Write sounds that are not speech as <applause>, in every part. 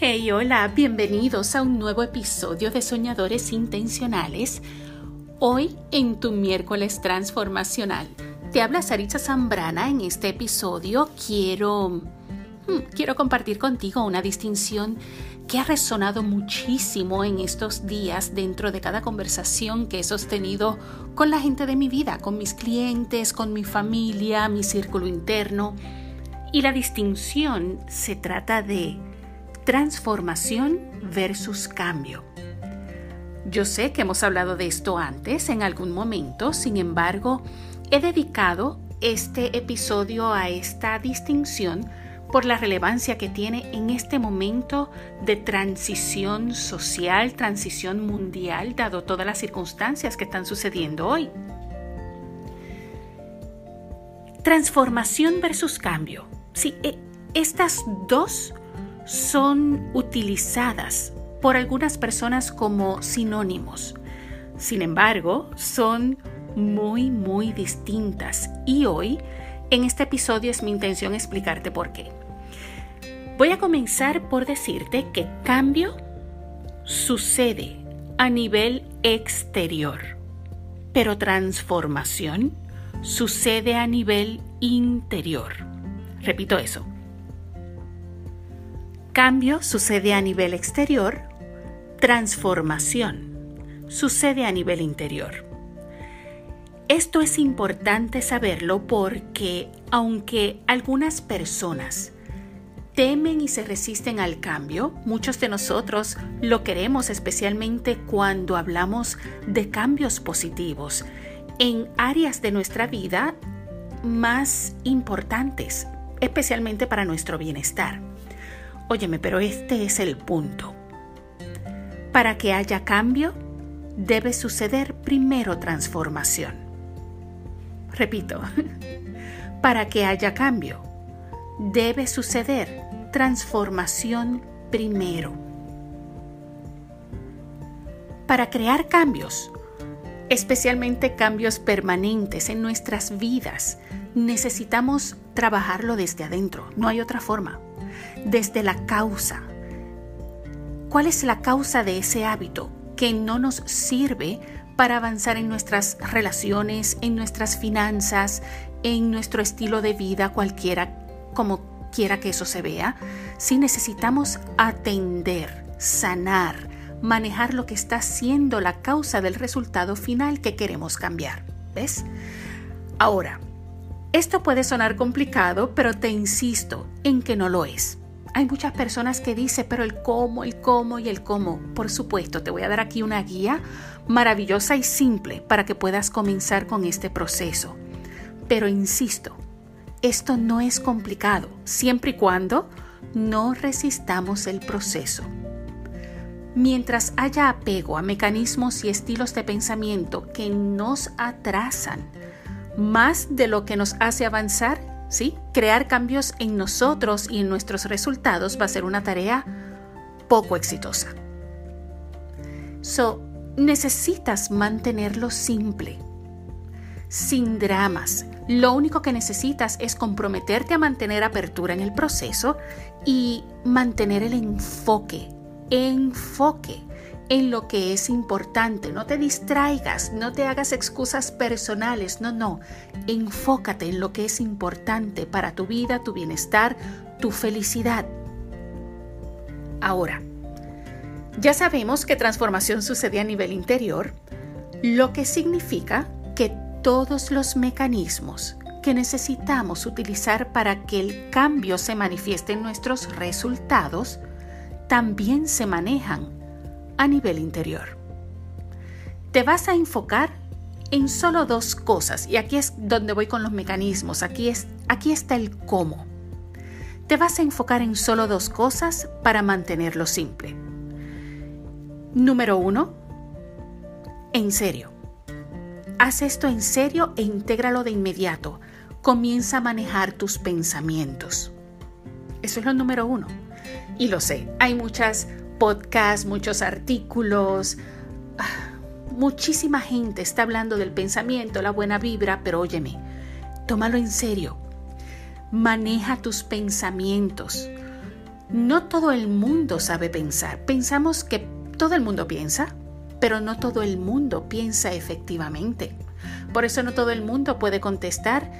Hey, hola, bienvenidos a un nuevo episodio de Soñadores Intencionales. Hoy en tu miércoles transformacional. Te habla Saritza Zambrana. En este episodio quiero, hmm, quiero compartir contigo una distinción que ha resonado muchísimo en estos días dentro de cada conversación que he sostenido con la gente de mi vida, con mis clientes, con mi familia, mi círculo interno. Y la distinción se trata de transformación versus cambio. Yo sé que hemos hablado de esto antes en algún momento, sin embargo, he dedicado este episodio a esta distinción por la relevancia que tiene en este momento de transición social, transición mundial, dado todas las circunstancias que están sucediendo hoy. Transformación versus cambio. Sí, e, estas dos son utilizadas por algunas personas como sinónimos. Sin embargo, son muy, muy distintas y hoy, en este episodio, es mi intención explicarte por qué. Voy a comenzar por decirte que cambio sucede a nivel exterior, pero transformación sucede a nivel interior. Repito eso. Cambio sucede a nivel exterior, transformación sucede a nivel interior. Esto es importante saberlo porque aunque algunas personas temen y se resisten al cambio, muchos de nosotros lo queremos especialmente cuando hablamos de cambios positivos en áreas de nuestra vida más importantes, especialmente para nuestro bienestar. Óyeme, pero este es el punto. Para que haya cambio, debe suceder primero transformación. Repito, <laughs> para que haya cambio, debe suceder transformación primero. Para crear cambios, especialmente cambios permanentes en nuestras vidas, necesitamos trabajarlo desde adentro, no hay otra forma desde la causa. ¿Cuál es la causa de ese hábito que no nos sirve para avanzar en nuestras relaciones, en nuestras finanzas, en nuestro estilo de vida, cualquiera, como quiera que eso se vea? Si necesitamos atender, sanar, manejar lo que está siendo la causa del resultado final que queremos cambiar. ¿Ves? Ahora, esto puede sonar complicado, pero te insisto en que no lo es. Hay muchas personas que dicen, pero el cómo, el cómo y el cómo. Por supuesto, te voy a dar aquí una guía maravillosa y simple para que puedas comenzar con este proceso. Pero insisto, esto no es complicado, siempre y cuando no resistamos el proceso. Mientras haya apego a mecanismos y estilos de pensamiento que nos atrasan, más de lo que nos hace avanzar, ¿sí? Crear cambios en nosotros y en nuestros resultados va a ser una tarea poco exitosa. So, necesitas mantenerlo simple, sin dramas. Lo único que necesitas es comprometerte a mantener apertura en el proceso y mantener el enfoque, enfoque en lo que es importante. No te distraigas, no te hagas excusas personales, no, no. Enfócate en lo que es importante para tu vida, tu bienestar, tu felicidad. Ahora, ya sabemos que transformación sucede a nivel interior, lo que significa que todos los mecanismos que necesitamos utilizar para que el cambio se manifieste en nuestros resultados también se manejan a nivel interior. Te vas a enfocar en solo dos cosas y aquí es donde voy con los mecanismos, aquí, es, aquí está el cómo. Te vas a enfocar en solo dos cosas para mantenerlo simple. Número uno, en serio. Haz esto en serio e intégralo de inmediato. Comienza a manejar tus pensamientos. Eso es lo número uno. Y lo sé, hay muchas podcasts, muchos artículos. Ah, muchísima gente está hablando del pensamiento, la buena vibra, pero óyeme, tómalo en serio. Maneja tus pensamientos. No todo el mundo sabe pensar. Pensamos que todo el mundo piensa, pero no todo el mundo piensa efectivamente. Por eso no todo el mundo puede contestar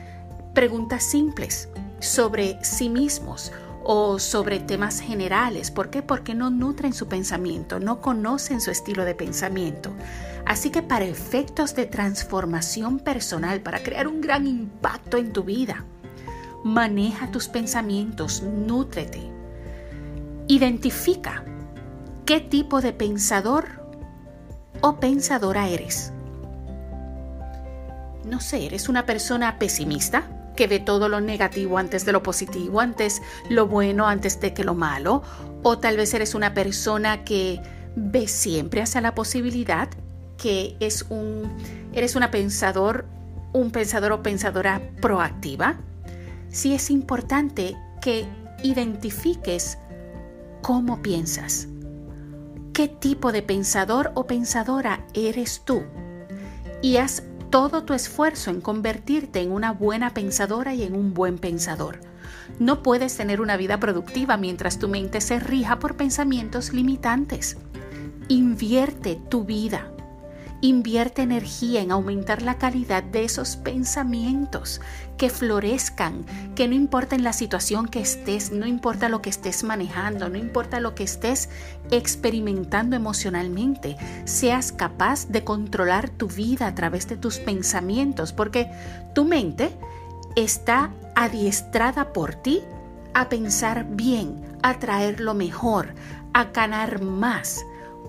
preguntas simples sobre sí mismos o sobre temas generales. ¿Por qué? Porque no nutren su pensamiento, no conocen su estilo de pensamiento. Así que para efectos de transformación personal, para crear un gran impacto en tu vida, maneja tus pensamientos, nútrete. Identifica qué tipo de pensador o pensadora eres. No sé, ¿eres una persona pesimista? Que ve todo lo negativo antes de lo positivo, antes lo bueno, antes de que lo malo, o tal vez eres una persona que ve siempre hacia la posibilidad, que es un eres una pensador, un pensador o pensadora proactiva. Sí es importante que identifiques cómo piensas. ¿Qué tipo de pensador o pensadora eres tú? Y haz todo tu esfuerzo en convertirte en una buena pensadora y en un buen pensador. No puedes tener una vida productiva mientras tu mente se rija por pensamientos limitantes. Invierte tu vida Invierte energía en aumentar la calidad de esos pensamientos, que florezcan, que no importa en la situación que estés, no importa lo que estés manejando, no importa lo que estés experimentando emocionalmente, seas capaz de controlar tu vida a través de tus pensamientos, porque tu mente está adiestrada por ti a pensar bien, a traer lo mejor, a ganar más,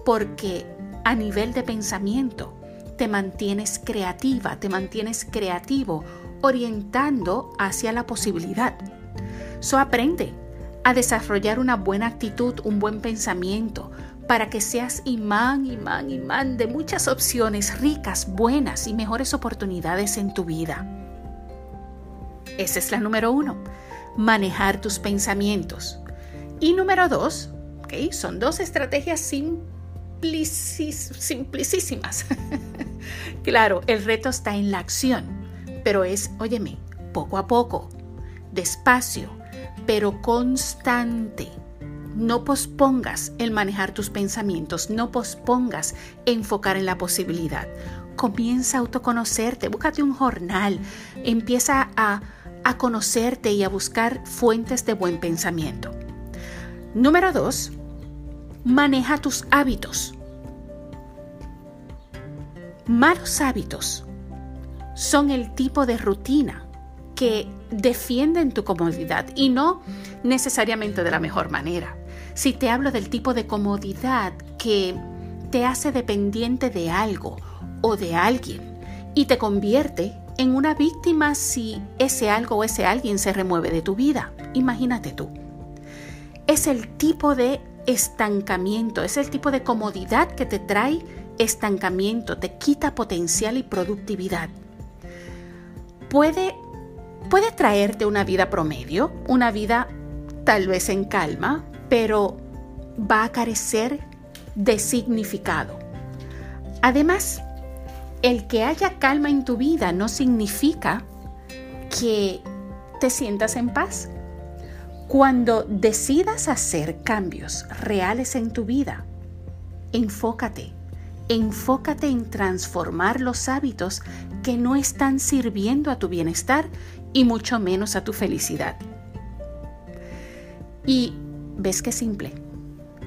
porque a nivel de pensamiento. Te mantienes creativa, te mantienes creativo, orientando hacia la posibilidad. So aprende a desarrollar una buena actitud, un buen pensamiento, para que seas imán, imán, imán de muchas opciones ricas, buenas y mejores oportunidades en tu vida. Esa es la número uno, manejar tus pensamientos. Y número dos, ¿okay? son dos estrategias sin simplicísimas. <laughs> claro, el reto está en la acción, pero es, óyeme, poco a poco, despacio, pero constante. No pospongas el manejar tus pensamientos, no pospongas enfocar en la posibilidad. Comienza a autoconocerte, búscate un jornal, empieza a, a conocerte y a buscar fuentes de buen pensamiento. Número dos, maneja tus hábitos. Malos hábitos son el tipo de rutina que defienden tu comodidad y no necesariamente de la mejor manera. Si te hablo del tipo de comodidad que te hace dependiente de algo o de alguien y te convierte en una víctima si ese algo o ese alguien se remueve de tu vida. Imagínate tú. Es el tipo de estancamiento, es el tipo de comodidad que te trae estancamiento, te quita potencial y productividad. Puede, puede traerte una vida promedio, una vida tal vez en calma, pero va a carecer de significado. Además, el que haya calma en tu vida no significa que te sientas en paz. Cuando decidas hacer cambios reales en tu vida, enfócate, enfócate en transformar los hábitos que no están sirviendo a tu bienestar y mucho menos a tu felicidad. Y ves qué simple.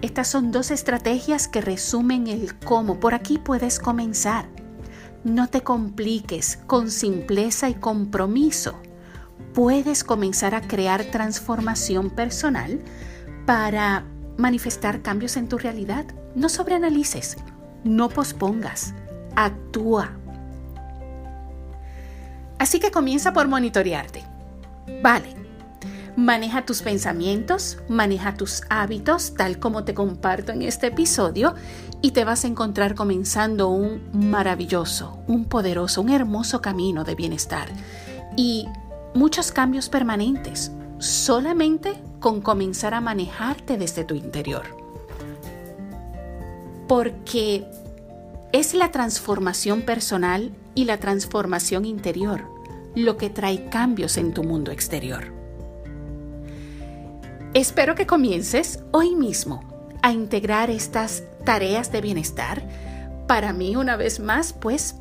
Estas son dos estrategias que resumen el cómo. Por aquí puedes comenzar. No te compliques con simpleza y compromiso puedes comenzar a crear transformación personal para manifestar cambios en tu realidad. No sobreanalices, no pospongas, actúa. Así que comienza por monitorearte. Vale, maneja tus pensamientos, maneja tus hábitos, tal como te comparto en este episodio, y te vas a encontrar comenzando un maravilloso, un poderoso, un hermoso camino de bienestar. Y muchos cambios permanentes solamente con comenzar a manejarte desde tu interior. Porque es la transformación personal y la transformación interior lo que trae cambios en tu mundo exterior. Espero que comiences hoy mismo a integrar estas tareas de bienestar. Para mí, una vez más, pues,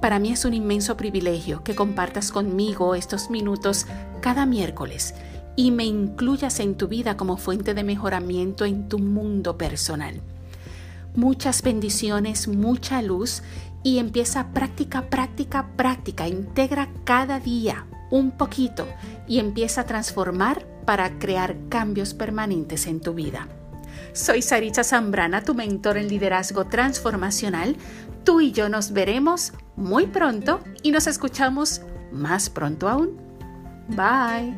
para mí es un inmenso privilegio que compartas conmigo estos minutos cada miércoles y me incluyas en tu vida como fuente de mejoramiento en tu mundo personal. Muchas bendiciones, mucha luz y empieza práctica, práctica, práctica. Integra cada día un poquito y empieza a transformar para crear cambios permanentes en tu vida. Soy Saritza Zambrana, tu mentor en liderazgo transformacional. Tú y yo nos veremos muy pronto y nos escuchamos más pronto aún. Bye.